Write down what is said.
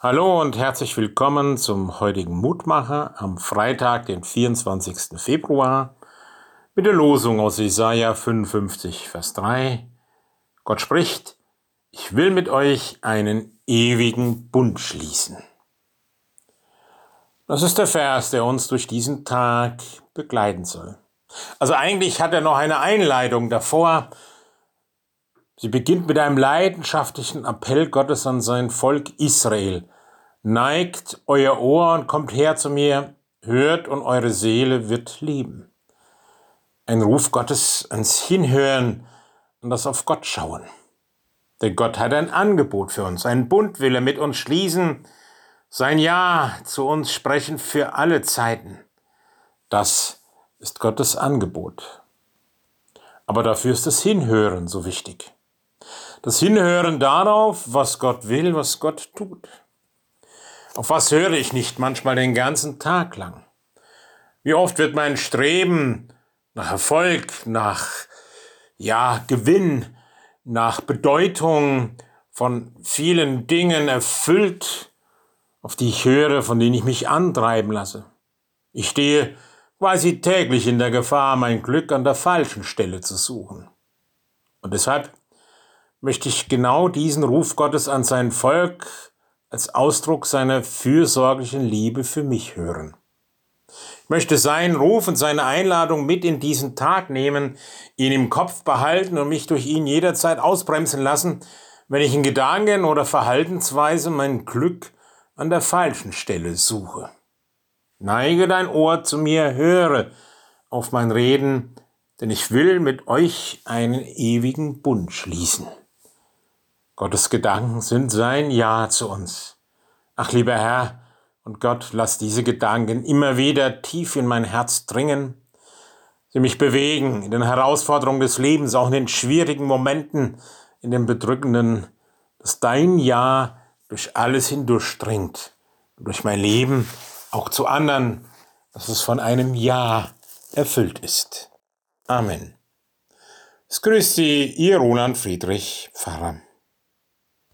Hallo und herzlich willkommen zum heutigen Mutmacher am Freitag, den 24. Februar, mit der Losung aus Jesaja 55, Vers 3. Gott spricht, ich will mit euch einen ewigen Bund schließen. Das ist der Vers, der uns durch diesen Tag begleiten soll. Also eigentlich hat er noch eine Einleitung davor, Sie beginnt mit einem leidenschaftlichen Appell Gottes an sein Volk Israel. Neigt euer Ohr und kommt her zu mir, hört und eure Seele wird lieben. Ein Ruf Gottes ans Hinhören und das auf Gott schauen. Denn Gott hat ein Angebot für uns, einen Bund will er mit uns schließen, sein Ja zu uns sprechen für alle Zeiten. Das ist Gottes Angebot. Aber dafür ist das Hinhören so wichtig. Das Hinhören darauf, was Gott will, was Gott tut. Auf was höre ich nicht manchmal den ganzen Tag lang? Wie oft wird mein Streben nach Erfolg, nach ja, Gewinn, nach Bedeutung von vielen Dingen erfüllt, auf die ich höre, von denen ich mich antreiben lasse. Ich stehe quasi täglich in der Gefahr, mein Glück an der falschen Stelle zu suchen. Und deshalb möchte ich genau diesen Ruf Gottes an sein Volk als Ausdruck seiner fürsorglichen Liebe für mich hören. Ich möchte seinen Ruf und seine Einladung mit in diesen Tag nehmen, ihn im Kopf behalten und mich durch ihn jederzeit ausbremsen lassen, wenn ich in Gedanken oder Verhaltensweise mein Glück an der falschen Stelle suche. Neige dein Ohr zu mir, höre auf mein Reden, denn ich will mit euch einen ewigen Bund schließen. Gottes Gedanken sind sein Ja zu uns. Ach, lieber Herr und Gott, lass diese Gedanken immer wieder tief in mein Herz dringen, sie mich bewegen in den Herausforderungen des Lebens, auch in den schwierigen Momenten, in den bedrückenden, dass dein Ja durch alles hindurchdringt durch mein Leben auch zu anderen, dass es von einem Ja erfüllt ist. Amen. Es grüßt Sie, Ihr Roland Friedrich, Pfarrer.